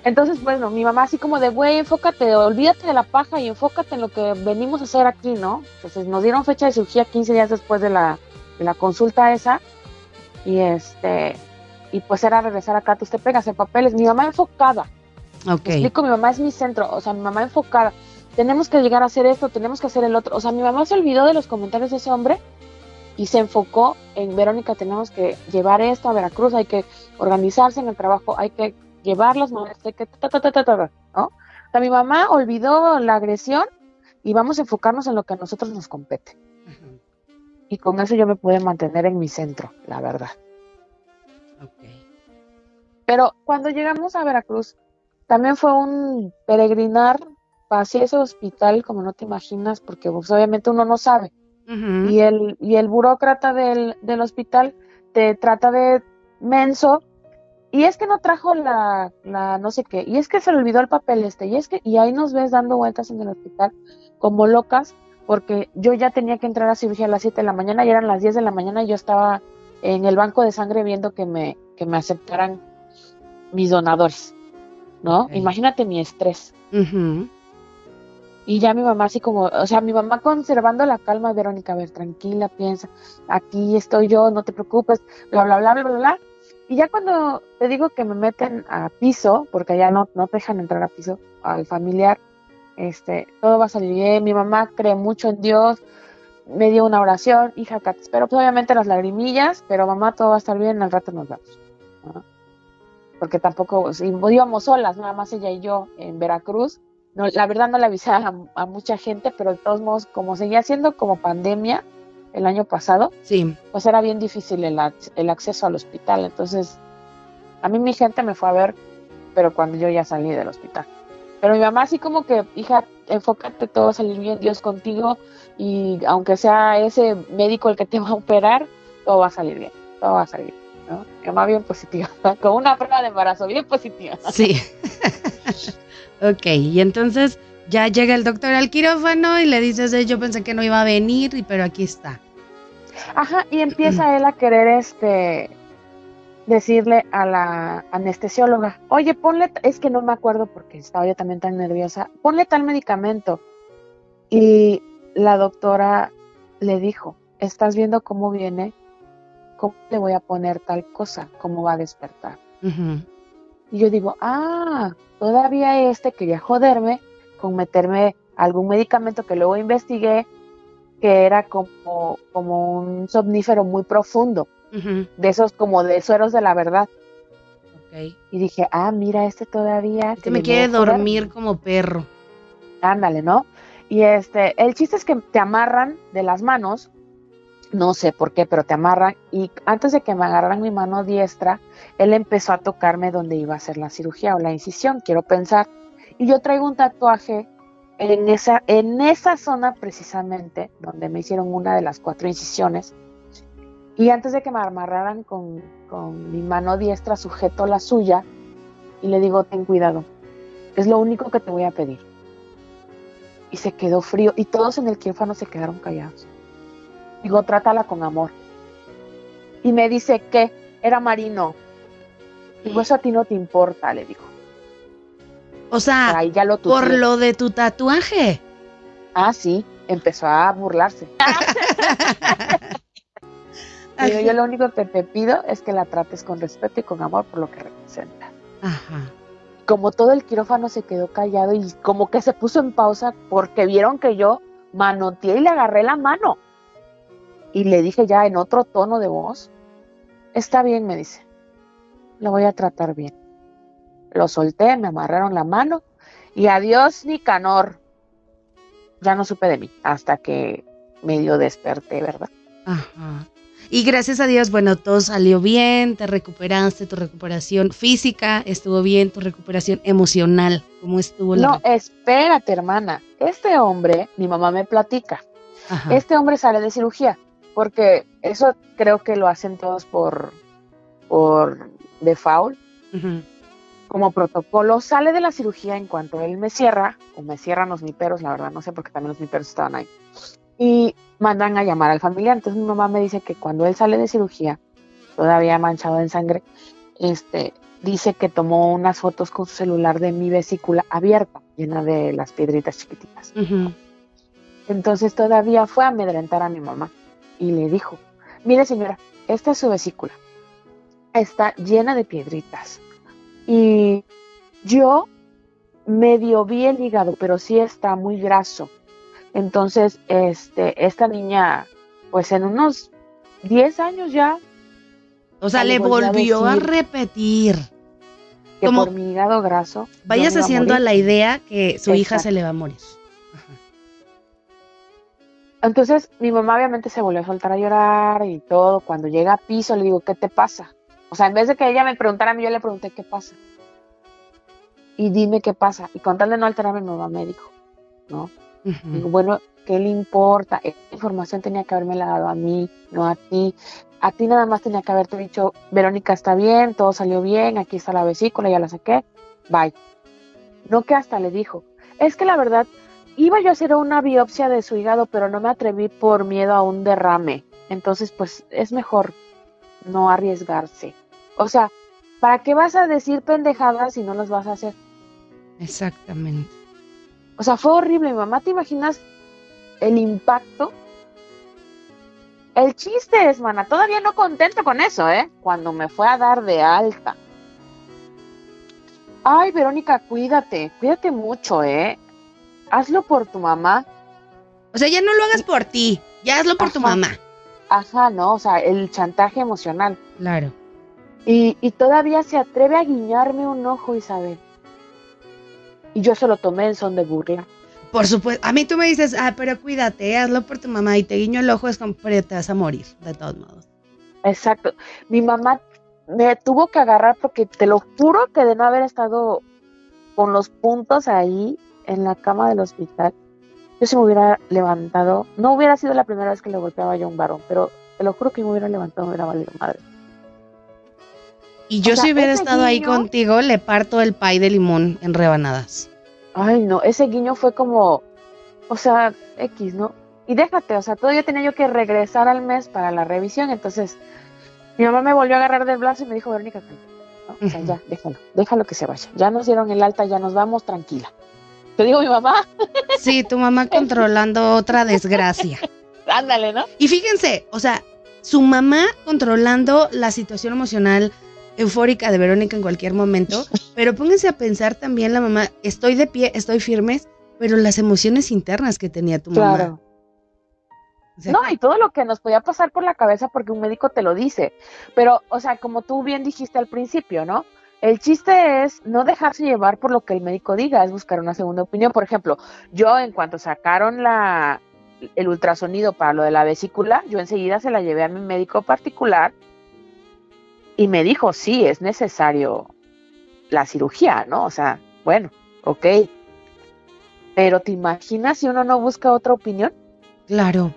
Entonces, bueno, mi mamá así como de, güey, enfócate, olvídate de la paja y enfócate en lo que venimos a hacer aquí, ¿no? Entonces nos dieron fecha de cirugía 15 días después de la, de la consulta esa y este, y pues era regresar acá, tú te pegas en papeles, mi mamá enfocada, Ok. me explico, mi mamá es mi centro, o sea, mi mamá enfocada. Tenemos que llegar a hacer esto, tenemos que hacer el otro. O sea, mi mamá se olvidó de los comentarios de ese hombre y se enfocó en Verónica, tenemos que llevar esto a Veracruz, hay que organizarse en el trabajo, hay que llevar las maletas, hay que ta, ta, ta, ta, ta, ta, ¿no? O sea, mi mamá olvidó la agresión y vamos a enfocarnos en lo que a nosotros nos compete. Y con eso yo me pude mantener en mi centro, la verdad. Pero cuando llegamos a Veracruz, también fue un peregrinar, pasé ese hospital como no te imaginas, porque pues, obviamente uno no sabe. Y el, y el burócrata del, del hospital te trata de menso, y es que no trajo la, la no sé qué, y es que se le olvidó el papel este, y es que, y ahí nos ves dando vueltas en el hospital como locas, porque yo ya tenía que entrar a cirugía a las 7 de la mañana, y eran las 10 de la mañana, y yo estaba en el banco de sangre viendo que me, que me aceptaran mis donadores, ¿no? Imagínate mi estrés. Y ya mi mamá así como, o sea, mi mamá conservando la calma, Verónica, a ver, tranquila, piensa, aquí estoy yo, no te preocupes, bla, bla, bla, bla, bla, bla. Y ya cuando te digo que me meten a piso, porque allá no, no te dejan entrar a piso, al familiar, este, todo va a salir bien, mi mamá cree mucho en Dios, me dio una oración, hija, te espero, pues obviamente las lagrimillas, pero mamá, todo va a estar bien, al rato nos vamos. ¿no? Porque tampoco, si íbamos solas, nada más ella y yo en Veracruz, no, la verdad no le avisé a, a mucha gente, pero de todos modos, como seguía siendo como pandemia el año pasado, Sí. pues era bien difícil el, el acceso al hospital. Entonces, a mí mi gente me fue a ver, pero cuando yo ya salí del hospital. Pero mi mamá así como que, hija, enfócate, todo va a salir bien, Dios contigo, y aunque sea ese médico el que te va a operar, todo va a salir bien, todo va a salir bien, Mi mamá bien positiva, con una prueba de embarazo bien positiva. Sí. ok, y entonces ya llega el doctor al quirófano y le dices, "Eh, yo pensé que no iba a venir, pero aquí está. Ajá, y empieza él a querer este decirle a la anestesióloga, oye, ponle, es que no me acuerdo porque estaba yo también tan nerviosa, ponle tal medicamento. Y la doctora le dijo, ¿estás viendo cómo viene? ¿Cómo le voy a poner tal cosa? ¿Cómo va a despertar? Y yo digo, ah, todavía este quería joderme con meterme algún medicamento que luego investigué que era como, como un somnífero muy profundo, de esos como de sueros de la verdad. Ok. Y dije, ah, mira, este todavía... Este me quiere dormir como perro. Ándale, ¿no? Y este, el chiste es que te amarran de las manos, no sé por qué, pero te amarran. Y antes de que me agarraran mi mano diestra, él empezó a tocarme donde iba a hacer la cirugía o la incisión, quiero pensar. Y yo traigo un tatuaje en esa, en esa zona precisamente, donde me hicieron una de las cuatro incisiones. Y antes de que me amarraran con, con mi mano diestra, sujeto la suya y le digo, ten cuidado, es lo único que te voy a pedir y se quedó frío y todos en el quirófano se quedaron callados. Digo, trátala con amor. Y me dice que era marino. Digo, eso a ti no te importa, le digo. O sea, Ahí ya lo por lo de tu tatuaje. Ah, sí, empezó a burlarse. Digo, yo lo único que te pido es que la trates con respeto y con amor por lo que representa. Ajá. Como todo el quirófano se quedó callado y como que se puso en pausa porque vieron que yo manoteé y le agarré la mano. Y le dije ya en otro tono de voz, está bien, me dice, lo voy a tratar bien. Lo solté, me amarraron la mano y adiós Nicanor. Ya no supe de mí hasta que medio desperté, ¿verdad? Ajá. Y gracias a Dios, bueno, todo salió bien, te recuperaste, tu recuperación física estuvo bien, tu recuperación emocional, ¿cómo estuvo la No, espérate, hermana. Este hombre, mi mamá me platica, Ajá. este hombre sale de cirugía, porque eso creo que lo hacen todos por, por default, como protocolo. Sale de la cirugía en cuanto él me cierra, o me cierran los miperos, la verdad, no sé, porque también los miperos estaban ahí. Y mandan a llamar al familiar. Entonces mi mamá me dice que cuando él sale de cirugía, todavía manchado en sangre, este, dice que tomó unas fotos con su celular de mi vesícula abierta, llena de las piedritas chiquititas. Entonces todavía fue a amedrentar a mi mamá y le dijo, mire señora, esta es su vesícula, está llena de piedritas. Y yo medio vi el hígado, pero sí está muy graso. Entonces, este, esta niña, pues en unos 10 años ya. O sea, le a volvió a repetir. que como- por mi hígado graso. Vayas a haciendo a la idea que su hija se le va a morir. Entonces mi mamá obviamente se volvió a soltar a llorar y todo. Cuando llega a piso le digo, ¿qué te pasa? O sea, en vez de que ella me preguntara a mí, yo le pregunté, ¿qué pasa? Y dime qué pasa. Y con tal de no alterarme, mi mamá me dijo, ¿no? Digo, bueno, ¿qué le importa? Esa información tenía que haberme la dado a mí, no a ti. A ti nada más tenía que haberte dicho, Verónica está bien, todo salió bien, aquí está la vesícula, ya la saqué, bye. No que hasta le dijo, es que la verdad, iba yo a hacer una biopsia de su hígado, pero no me atreví por miedo a un derrame. Entonces, pues es mejor no arriesgarse. O sea, ¿para qué vas a decir pendejadas si no las vas a hacer? Exactamente. O sea, fue horrible. Mi mamá, ¿te imaginas el impacto? El chiste es, mana, todavía no contento con eso, ¿eh? Cuando me fue a dar de alta. Ay, Verónica, cuídate, cuídate mucho, ¿eh? Hazlo por tu mamá. O sea, ya no lo hagas por ti, ya hazlo por tu mamá. Ajá, no, o sea, el chantaje emocional. Claro. Y, y todavía se atreve a guiñarme un ojo, Isabel. Y yo se lo tomé en son de burla. Por supuesto, a mí tú me dices, ah, pero cuídate, hazlo por tu mamá y te guiño el ojo, es como, pero te vas a morir, de todos modos. Exacto. Mi mamá me tuvo que agarrar porque te lo juro que de no haber estado con los puntos ahí en la cama del hospital, yo se me hubiera levantado, no hubiera sido la primera vez que le golpeaba yo a un varón, pero te lo juro que me hubiera levantado, me hubiera valido madre. Y yo O sea, si hubiera estado ahí contigo, le parto el pay de limón en rebanadas. Ay, no, ese guiño fue como, o sea, X, ¿no? Y déjate, o sea, todavía tenía yo que regresar al mes para la revisión, entonces mi mamá me volvió a agarrar del brazo y me dijo, Verónica, ¿no? o sea, ya, déjalo, déjalo que se vaya. Ya nos dieron el alta, ya nos vamos, tranquila. Te digo mi mamá, Sí, tu mamá controlando otra desgracia. ándale, ¿no? Y fíjense, o sea, su mamá controlando la situación emocional eufórica de Verónica en cualquier momento, pero pónganse a pensar también la mamá, estoy de pie, estoy firme, pero las emociones internas que tenía tu mamá. Claro. O sea, No, y todo lo que nos podía pasar por la cabeza porque un médico te lo dice. Pero, o sea, como tú bien dijiste al principio, ¿no? El chiste es no dejarse llevar por lo que el médico diga, es buscar una segunda opinión. Por ejemplo, yo en cuanto sacaron la, el ultrasonido para lo de la vesícula, yo enseguida se la llevé a mi médico particular y me dijo, sí, es necesario la cirugía, ¿no? O sea, bueno, ok. Pero ¿te imaginas si uno no busca otra opinión? Claro.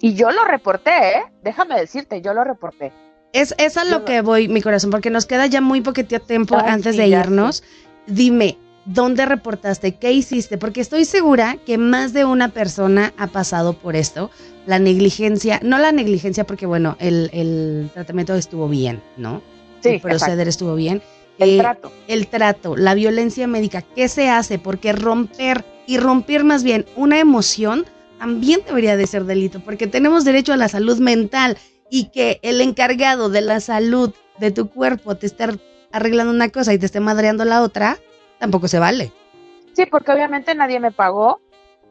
Y yo lo reporté, ¿eh? Déjame decirte, yo lo reporté. Es, es a lo Yo- que voy, mi corazón, porque nos queda ya muy poquito tiempo Ay, antes sí, de irnos. Dime, ¿dónde reportaste? ¿Qué hiciste? Porque estoy segura que más de una persona ha pasado por esto. La negligencia, no la negligencia porque, bueno, el, el tratamiento estuvo bien, ¿no? Sí, el proceder exacto. estuvo bien. El Eh, trato. El trato, la violencia médica, ¿qué se hace? Porque romper y romper más bien una emoción también debería de ser delito, porque tenemos derecho a la salud mental y que el encargado de la salud de tu cuerpo te esté arreglando una cosa y te esté madreando la otra, tampoco se vale. Sí, porque obviamente nadie me pagó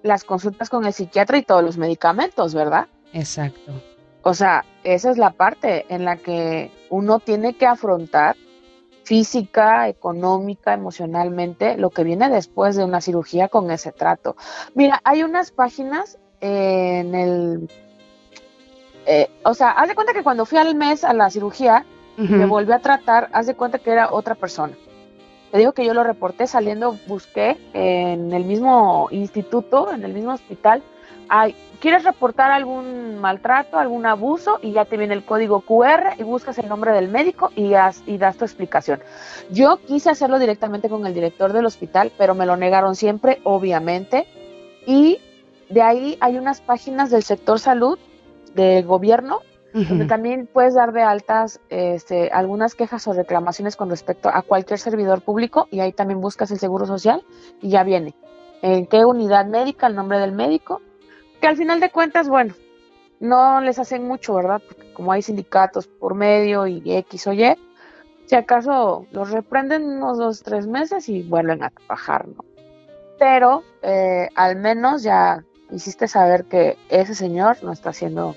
las consultas con el psiquiatra y todos los medicamentos, ¿verdad? Exacto. O sea, esa es la parte en la que uno tiene que afrontar física, económica, emocionalmente, lo que viene después de una cirugía con ese trato. Mira, hay unas páginas en el... eh, o sea, haz de cuenta que cuando fui al mes a la cirugía, me volvió a tratar, haz de cuenta que era otra persona. Te digo que yo lo reporté saliendo, busqué en el mismo instituto, en el mismo hospital. Ay, ¿Quieres reportar algún maltrato, algún abuso? Y ya te viene el código QR y buscas el nombre del médico y das tu explicación. Yo quise hacerlo directamente con el director del hospital, pero me lo negaron siempre, obviamente. Y de ahí hay unas páginas del sector salud, del gobierno, donde también puedes dar de altas este, algunas quejas o reclamaciones con respecto a cualquier servidor público y ahí también buscas el seguro social y ya viene. En qué unidad médica, el nombre del médico, que al final de cuentas, bueno, no les hacen mucho, ¿verdad? Porque como hay sindicatos por medio y X o Y, si acaso los reprenden unos dos, tres meses y vuelven a trabajar, ¿no? Pero eh, al menos ya hiciste saber que ese señor no está siendo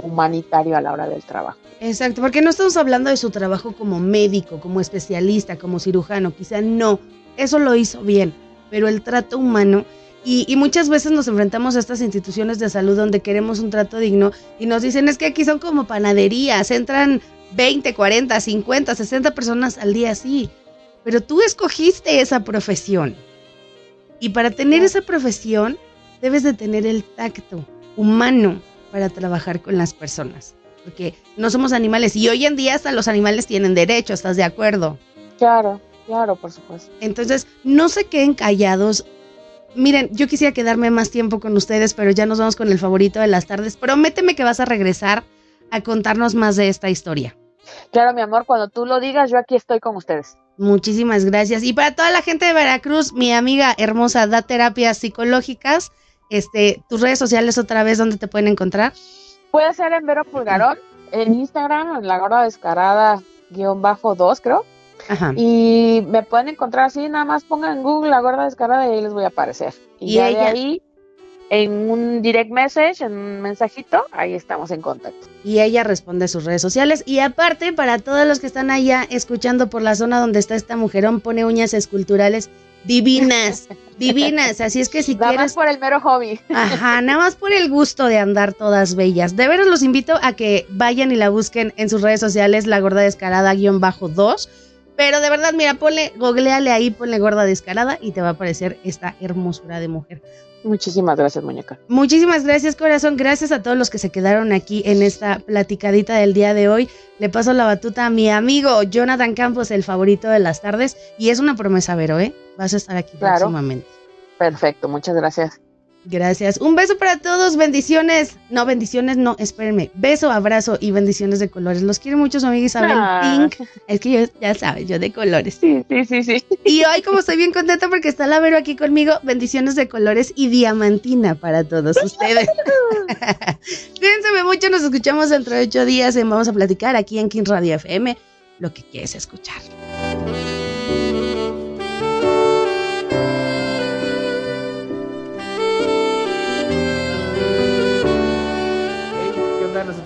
humanitario a la hora del trabajo. Exacto, porque no estamos hablando de su trabajo como médico, como especialista, como cirujano, quizá no, eso lo hizo bien, pero el trato humano, y, y muchas veces nos enfrentamos a estas instituciones de salud donde queremos un trato digno y nos dicen es que aquí son como panaderías, entran 20, 40, 50, 60 personas al día, sí, pero tú escogiste esa profesión. Y para tener esa profesión debes de tener el tacto humano para trabajar con las personas porque no somos animales y hoy en día hasta los animales tienen derecho, ¿estás de acuerdo? Claro, claro, por supuesto. Entonces, no se queden callados. Miren, yo quisiera quedarme más tiempo con ustedes, pero ya nos vamos con el favorito de las tardes. Prométeme que vas a regresar a contarnos más de esta historia. Claro, mi amor, cuando tú lo digas, yo aquí estoy con ustedes. Muchísimas gracias. Y para toda la gente de Veracruz, mi amiga hermosa da terapias psicológicas. Este, tus redes sociales otra vez, ¿dónde te pueden encontrar? Puede ser en Vero Pulgarón, en Instagram, en la gorda descarada, guion bajo 2, creo. Ajá. Y me pueden encontrar así, nada más pongan en Google la gorda descarada y ahí les voy a aparecer. Y, Y ya de ella- ahí, en un direct message, en un mensajito, ahí estamos en contacto. y ella responde sus redes sociales. Y aparte, para todos los que están allá escuchando por la zona donde está esta mujerón, pone uñas esculturales divinas, divinas. Así es que si Nada quieres... más por el mero hobby. Ajá, nada más por el gusto de andar todas bellas. De veras los invito a que vayan y la busquen en sus redes sociales, la gorda descarada guion bajo 2. Pero de verdad, mira, ponle, googleale ahí, ponle gorda descarada y te va a aparecer esta hermosura de mujer. Muchísimas gracias, muñeca. Muchísimas gracias, corazón. Gracias a todos los que se quedaron aquí en esta platicadita del día de hoy. Le paso la batuta a mi amigo Jonathan Campos, el favorito de las tardes. Y es una promesa, Vero, ¿eh? Vas a estar aquí Claro. próximamente. Perfecto, muchas gracias. Gracias. Un beso para todos. Bendiciones. No, bendiciones, no, espérenme. Beso, abrazo y bendiciones de colores. Los quiere mucho su amiga Isabel Ah. Pink. Es que yo, ya sabes, yo de colores. Sí, sí, sí, sí. Y hoy, como estoy bien contenta porque está la Vero aquí conmigo, bendiciones de colores y diamantina para todos ustedes. Cuídense mucho, nos escuchamos dentro de ocho días en Vamos a Platicar aquí en King Radio FM, lo que quieres escuchar.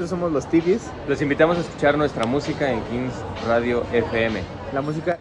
Nosotros somos los Tibies. Los invitamos a escuchar nuestra música en Kings Radio FM. La música